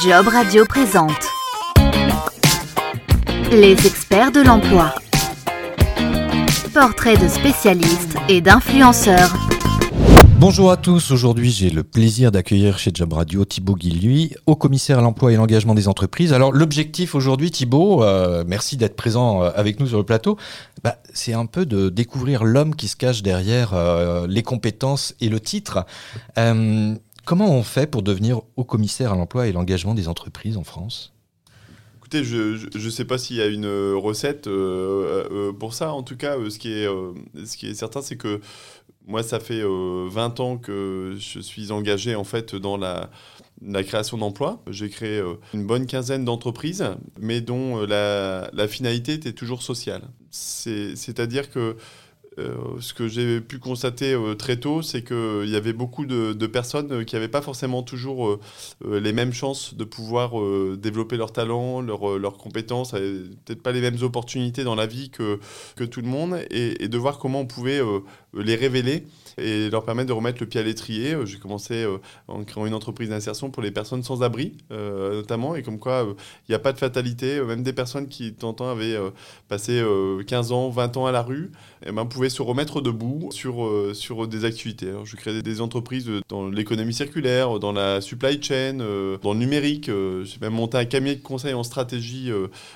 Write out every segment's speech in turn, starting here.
Job Radio présente Les experts de l'emploi. Portrait de spécialistes et d'influenceurs. Bonjour à tous, aujourd'hui j'ai le plaisir d'accueillir chez Job Radio Thibaut Guilluy, au commissaire à l'emploi et l'engagement des entreprises. Alors l'objectif aujourd'hui Thibaut, euh, merci d'être présent euh, avec nous sur le plateau, bah, c'est un peu de découvrir l'homme qui se cache derrière euh, les compétences et le titre. Comment on fait pour devenir haut commissaire à l'emploi et l'engagement des entreprises en France? Écoutez, je ne sais pas s'il y a une recette euh, pour ça. En tout cas, ce, qui est, certain, c'est que moi, ça fait 20 ans que je suis engagé en fait dans la, création d'emplois. J'ai créé une bonne quinzaine d'entreprises, mais dont la, finalité était toujours sociale. C'est-à-dire que euh, ce que j'ai pu constater euh, très tôt, c'est qu'il y avait beaucoup de, personnes qui n'avaient pas forcément toujours euh, les mêmes chances de pouvoir développer leurs talents, leurs, compétences, peut-être pas les mêmes opportunités dans la vie que, tout le monde, et de voir comment on pouvait les révéler et leur permettre de remettre le pied à l'étrier. Euh, j'ai commencé euh, en créant une entreprise d'insertion pour les personnes sans abri, euh, notamment, et comme quoi il n'y a pas de fatalité. Même des personnes qui, temps, avaient passé 15 ans, 20 ans à la rue, eh ben, pouvaient se remettre debout sur, sur des activités. Alors, je crée des entreprises dans l'économie circulaire, dans la supply chain, dans le numérique. J'ai même monté un cabinet de conseil en stratégie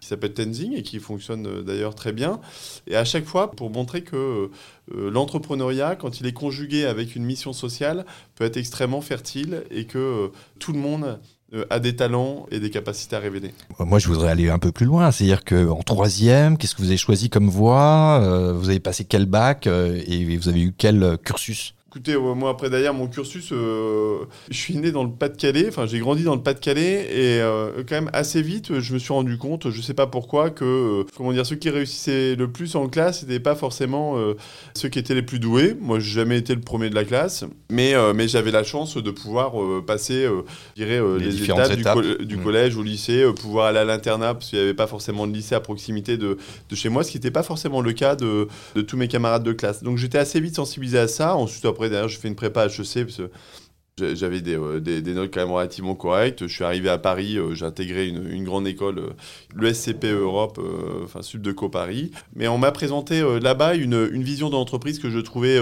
qui s'appelle Tenzing et qui fonctionne d'ailleurs très bien. Et à chaque fois, pour montrer que l'entrepreneuriat, quand il est conjugué avec une mission sociale, peut être extrêmement fertile et que euh, tout le monde euh, a des talents et des capacités à révéler. Moi, je voudrais aller un peu plus loin. C'est-à-dire qu'en troisième, qu'est-ce que vous avez choisi comme voie? Euh, Vous avez passé quel bac et vous avez eu quel cursus? Écoutez, moi après d'ailleurs mon cursus, euh, je suis né dans le Pas-de-Calais, enfin j'ai grandi dans le Pas-de-Calais et euh, quand même assez vite je me suis rendu compte, je sais pas pourquoi, que euh, comment dire, ceux qui réussissaient le plus en classe n'étaient pas forcément ceux qui étaient les plus doués. Moi j'ai jamais été le premier de la classe, mais, mais j'avais la chance de pouvoir passer, je dirais, les, étapes, Du, mmh. collège au lycée, pouvoir aller à l'internat parce qu'il n'y avait pas forcément de lycée à proximité de, de chez moi, ce qui n'était pas forcément le cas de, de tous mes camarades de classe. Donc j'étais assez vite sensibilisé à ça. Ensuite après d'ailleurs, j'ai fait une prépa HEC parce que j'avais euh, des, des, notes quand même relativement correctes. Je suis arrivé à Paris, euh, j'ai intégré une, une, grande école, euh, l'ESCP Europe, enfin Subdeco Paris. Mais on m'a présenté là-bas une, une, vision d'entreprise que je trouvais,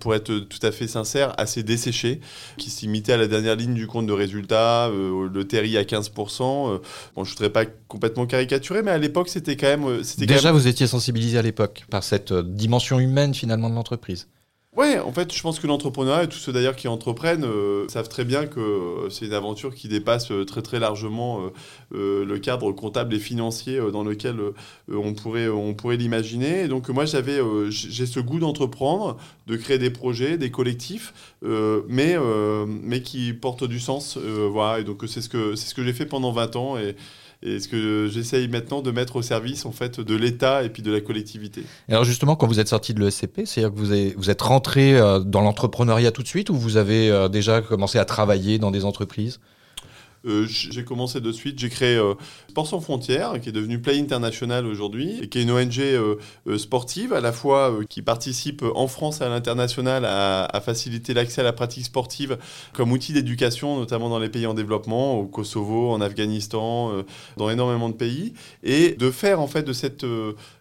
pour être tout à fait sincère, assez desséchée, qui s'imitait à la dernière ligne du compte de résultats, le TRI à 15%. bon, je ne voudrais pas complètement caricaturer, mais à l'époque, c'était quand même... Déjà, quand même... vous étiez sensibilisé à l'époque par cette dimension humaine finalement de l'entreprise Ouais, en fait, je pense que l'entrepreneuriat et tous ceux d'ailleurs qui entreprennent euh, savent très bien que euh, c'est une aventure qui dépasse euh, très très largement le cadre comptable et financier dans lequel on pourrait on pourrait l'imaginer. Donc moi j'avais j'ai ce goût d'entreprendre, de créer des projets, des collectifs, mais mais qui portent du sens. voilà, et donc c'est ce que c'est ce que j'ai fait pendant 20 ans et et ce que j'essaye maintenant de mettre au service en fait de l'État et puis de la collectivité? alors justement, quand vous êtes sorti de l'ESCP, c'est-à-dire que vous, vous êtes rentré euh, dans l'entrepreneuriat tout de suite ou vous avez euh, déjà commencé à travailler dans des entreprises? Euh, j'ai commencé de suite, j'ai créé euh, sans frontières, qui est devenu Play International aujourd'hui, et qui est une ONG euh, sportive, à la fois qui participe en France à l'international à, à, faciliter l'accès à la pratique sportive comme outil d'éducation, notamment dans les pays en développement, au Kosovo, en Afghanistan, dans énormément de pays, et de faire en fait de cette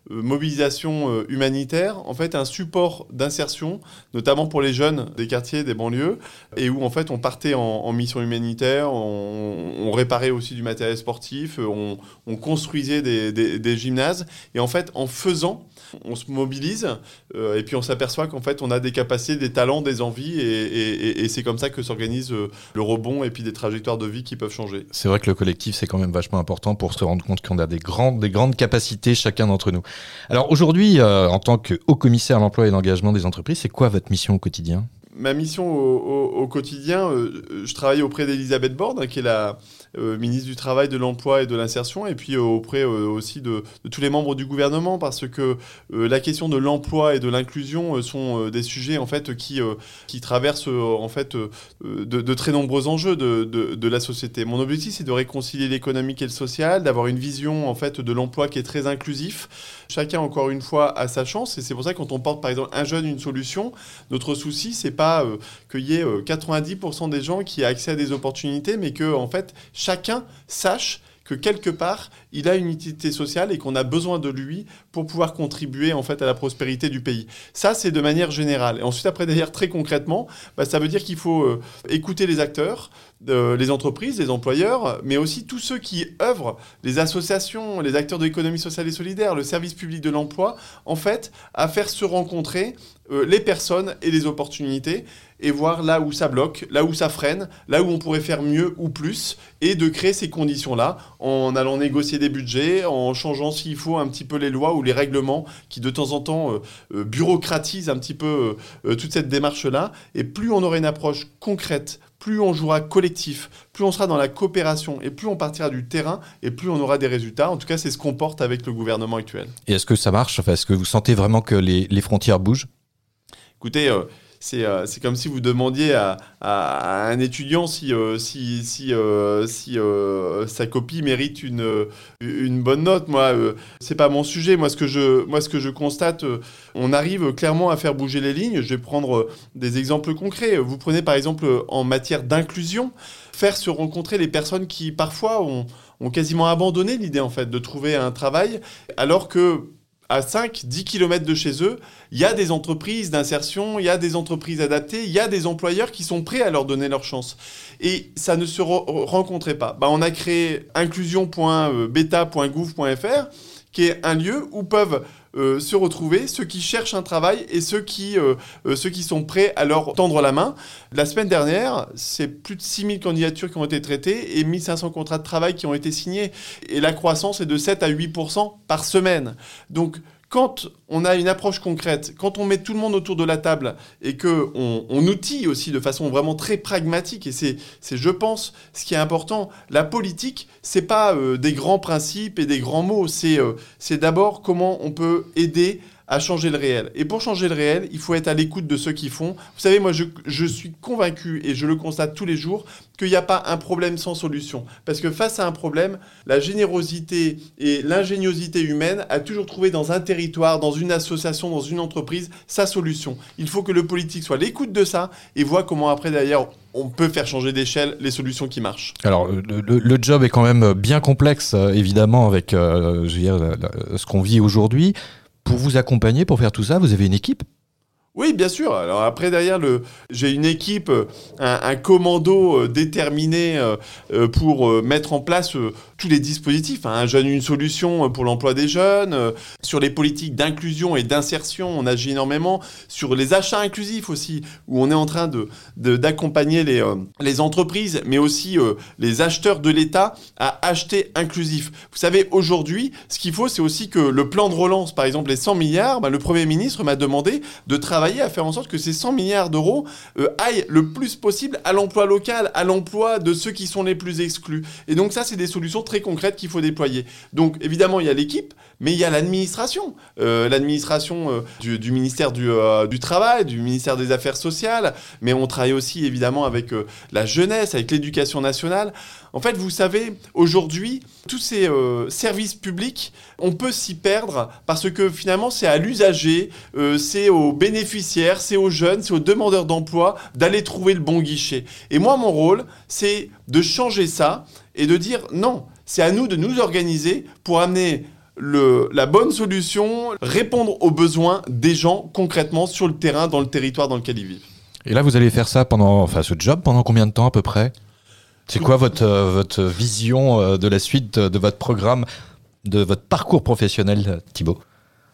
mobilisation humanitaire, en fait un support d'insertion, notamment pour les jeunes des quartiers, des banlieues, et où en fait on partait en, en mission humanitaire, on, on, réparait aussi du matériel sportif, euh, on, construisait des, gymnases. Et en fait, en faisant, on se mobilise euh, et puis on s'aperçoit qu'en fait, on a des capacités, des talents, des envies. Et, c'est comme ça que s'organise euh, le rebond et puis des trajectoires de vie qui peuvent changer. C'est vrai que le collectif, c'est quand même vachement important pour se rendre compte qu'on a des grandes, des grandes capacités chacun d'entre nous. Alors aujourd'hui, en tant que haut commissaire à l'emploi et l'engagement des entreprises, c'est quoi votre mission au quotidien? Ma mission au, quotidien, euh, je travaille auprès d'Elisabeth Borne, hein, qui est la euh, ministre du Travail, de l'Emploi et de l'Insertion, et puis euh, auprès aussi de, tous les membres du gouvernement, parce que la question de l'emploi et de l'inclusion sont des sujets en fait qui, qui traversent en fait de, très nombreux enjeux de, de la société. Mon objectif, c'est de réconcilier l'économique et le social, d'avoir une vision en fait de l'emploi qui est très inclusif. Chacun, encore une fois, a sa chance, et c'est pour ça que quand on porte par exemple un jeune une solution, notre souci, c'est pas pas qu'il y ait 90% des gens qui aient accès à des opportunités, mais que en fait chacun sache que quelque part, il a une utilité sociale et qu'on a besoin de lui pour pouvoir contribuer en fait à la prospérité du pays. Ça, c'est de manière générale. Et ensuite, après, d'ailleurs, très concrètement, bah, ça veut dire qu'il faut euh, écouter les acteurs, euh, les entreprises, les employeurs, mais aussi tous ceux qui œuvrent, les associations, les acteurs de l'économie sociale et solidaire, le service public de l'emploi, en fait, à faire se rencontrer euh, les personnes et les opportunités et voir là où ça bloque, là où ça freine, là où on pourrait faire mieux ou plus, et de créer ces conditions-là en allant négocier des budgets, en changeant s'il faut un petit peu les lois ou les règlements qui de temps en temps euh, bureaucratisent un petit peu toute cette démarche-là. Et plus on aurait une approche concrète, plus on jouera collectif, plus on sera dans la coopération et plus on partira du terrain et plus on aura des résultats. En tout cas, c'est ce qu'on porte avec le gouvernement actuel. Et est-ce que ça marche? Enfin, Est-ce que vous sentez vraiment que les, les frontières bougent? Écoutez, euh, euh, c'est comme si vous demandiez à, un étudiant si, euh, euh, sa copie mérite une, bonne note. Moi, c'est pas mon sujet. Moi, ce que je, moi, ce que je constate, on arrive clairement à faire bouger les lignes. Je vais prendre des exemples concrets. Vous prenez par exemple en matière d'inclusion, faire se rencontrer les personnes qui parfois ont, ont quasiment abandonné l'idée en fait de trouver un travail, alors que à 5, 10 km de chez eux, il y a des entreprises d'insertion, il y a des entreprises adaptées, il y a des employeurs qui sont prêts à leur donner leur chance. Et ça ne se rencontrait pas. Bah, on a créé inclusion.beta.gouv.fr, qui est un lieu où peuvent euh, se retrouver, ceux qui cherchent un travail et ceux qui, euh, euh, ceux qui sont prêts à leur tendre la main. La semaine dernière, c'est plus de 6000 candidatures qui ont été traitées et 1500 contrats de travail qui ont été signés. Et la croissance est de 7 à 8% par semaine. Donc, quand on a une approche concrète, quand on met tout le monde autour de la table et que on, outille aussi de façon vraiment très pragmatique, et c'est, je pense, ce qui est important, la politique, c'est pas euh, des grands principes et des grands mots, c'est, euh, c'est d'abord comment on peut aider à changer le réel. Et pour changer le réel, il faut être à l'écoute de ceux qui font. Vous savez, moi, je, suis convaincu, et je le constate tous les jours, qu'il n'y a pas un problème sans solution. Parce que face à un problème, la générosité et l'ingéniosité humaine a toujours trouvé dans un territoire, dans une association, dans une entreprise, sa solution. Il faut que le politique soit à l'écoute de ça et voit comment après, d'ailleurs, on peut faire changer d'échelle les solutions qui marchent. Alors, le, job est quand même bien complexe, euh, évidemment, avec euh, ce qu'on vit aujourd'hui. Pour vous accompagner, pour faire tout ça, vous avez une équipe oui, bien sûr. Alors après, derrière, le, j'ai une équipe, euh, un, commando euh, déterminé euh, pour mettre en place tous les dispositifs. Hein. Un jeune, une solution pour l'emploi des jeunes. Sur les politiques d'inclusion et d'insertion, on agit énormément. Sur les achats inclusifs aussi, où on est en train de, d'accompagner les, les entreprises, mais aussi les acheteurs de l'État à acheter inclusif. Vous savez, aujourd'hui, ce qu'il faut, c'est aussi que le plan de relance, par exemple, les 100 milliards, bah, le Premier ministre m'a demandé de travailler à faire en sorte que ces 100 milliards d'euros euh, aillent le plus possible à l'emploi local, à l'emploi de ceux qui sont les plus exclus. Et donc ça, c'est des solutions très concrètes qu'il faut déployer. Donc évidemment, il y a l'équipe, mais il y a l'administration. Euh, l'administration euh, du, ministère du, Travail, du ministère des Affaires sociales, mais on travaille aussi évidemment avec la jeunesse, avec l'éducation nationale. En fait, vous savez, aujourd'hui, tous ces services publics, on peut s'y perdre parce que finalement, c'est à l'usager, c'est aux c'est aux jeunes, c'est aux demandeurs d'emploi d'aller trouver le bon guichet. Et moi, mon rôle, c'est de changer ça et de dire non, c'est à nous de nous organiser pour amener la bonne solution, répondre aux besoins des gens concrètement sur le terrain, dans le territoire dans lequel ils vivent. Et là, vous allez faire ça pendant, enfin, ce job pendant combien de temps à peu près? C'est quoi votre, euh, votre vision euh, de la suite de votre programme, de votre parcours professionnel, Thibault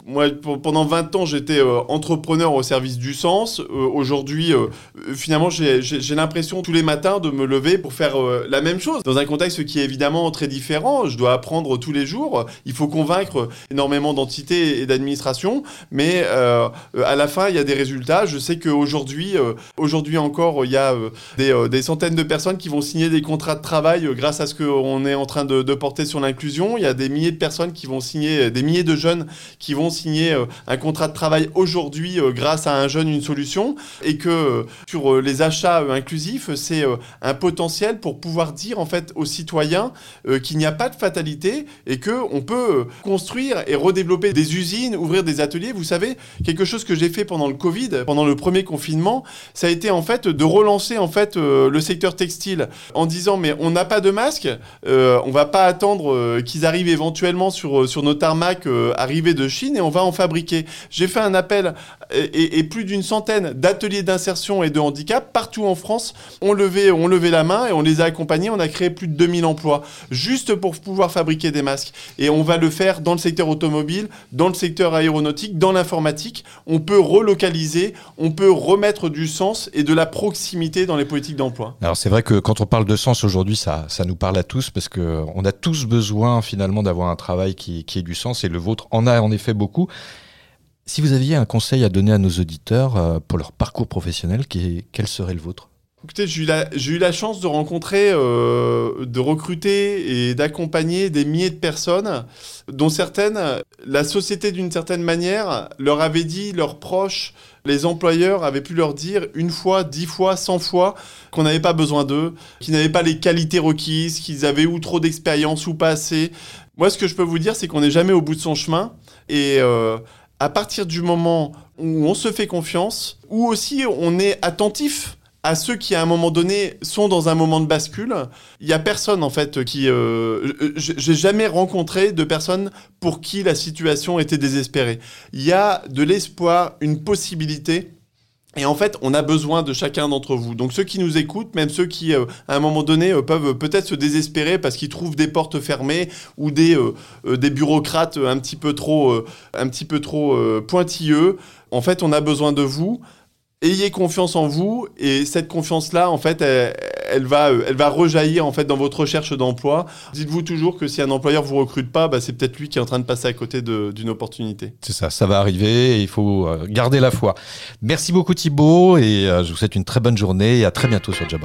moi, pendant 20 ans, j'étais euh, entrepreneur au service du sens. Euh, aujourd'hui, euh, finalement, j'ai l'impression tous les matins de me lever pour faire la même chose. Dans un contexte qui est évidemment très différent, je dois apprendre tous les jours. Il faut convaincre énormément d'entités et d'administrations, mais à la fin, il y a des résultats. Je sais qu'aujourd'hui, aujourd'hui encore, il y a des, centaines de personnes qui vont signer des contrats de travail grâce à ce qu'on est en train de, de porter sur l'inclusion. Il y a des milliers de personnes qui vont signer, des milliers de jeunes qui vont signer un contrat de travail aujourd'hui grâce à un jeune, une solution, et que sur les achats inclusifs, c'est un potentiel pour pouvoir dire en fait aux citoyens qu'il n'y a pas de fatalité et que on peut construire et redévelopper des usines, ouvrir des ateliers. Vous savez, quelque chose que j'ai fait pendant le Covid, pendant le premier confinement, ça a été en fait de relancer en fait le secteur textile en disant mais on n'a pas de masque, euh, on va pas attendre euh, qu'ils arrivent éventuellement sur, euh, sur nos tarmacs arrivés de Chine on va en fabriquer. J'ai fait un appel et, plus d'une centaine d'ateliers d'insertion et de handicap partout en France ont levé, ont levé la main et on les a accompagnés. On a créé plus de 2000 emplois juste pour pouvoir fabriquer des masques. Et on va le faire dans le secteur automobile, dans le secteur aéronautique, dans l'informatique. On peut relocaliser, on peut remettre du sens et de la proximité dans les politiques d'emploi. Alors c'est vrai que quand on parle de sens aujourd'hui, ça, ça nous parle à tous parce qu'on a tous besoin finalement d'avoir un travail qui, qui ait du sens et le vôtre en a en effet beaucoup. Si vous aviez un conseil à donner à nos auditeurs euh, pour leur parcours professionnel, quel serait le vôtre? Écoutez, j'ai eu, la chance de rencontrer, euh, de recruter et d'accompagner des milliers de personnes, dont certaines, la société d'une certaine manière leur avait dit, leurs proches, les employeurs avaient pu leur dire une fois, dix fois, cent fois qu'on n'avait pas besoin d'eux, qu'ils n'avaient pas les qualités requises, qu'ils avaient ou trop d'expérience ou pas assez. Moi, ce que je peux vous dire, c'est qu'on n'est jamais au bout de son chemin. Et euh, à partir du moment où on se fait confiance, ou aussi on est attentif à ceux qui à un moment donné sont dans un moment de bascule. Il y a personne en fait qui, euh, j'ai jamais rencontré de personnes pour qui la situation était désespérée. Il y a de l'espoir, une possibilité. Et en fait, on a besoin de chacun d'entre vous. Donc ceux qui nous écoutent, même ceux qui, euh, à un moment donné, euh, peuvent peut-être se désespérer parce qu'ils trouvent des portes fermées ou des, des bureaucrates un petit peu trop, un petit peu trop pointilleux. En fait, on a besoin de vous ayez confiance en vous et cette confiance-là, en fait, elle, va, elle va rejaillir en fait dans votre recherche d'emploi. Dites-vous toujours que si un employeur vous recrute pas, bah, c'est peut-être lui qui est en train de passer à côté d'une opportunité. C'est ça, ça va arriver et il faut euh, garder la foi. Merci beaucoup Thibaut et euh, je vous souhaite une très bonne journée et à très bientôt sur Job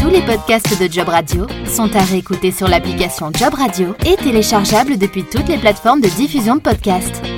Tous les podcasts de Job Radio sont à réécouter sur l'application Job Radio et téléchargeables depuis toutes les plateformes de diffusion de podcasts.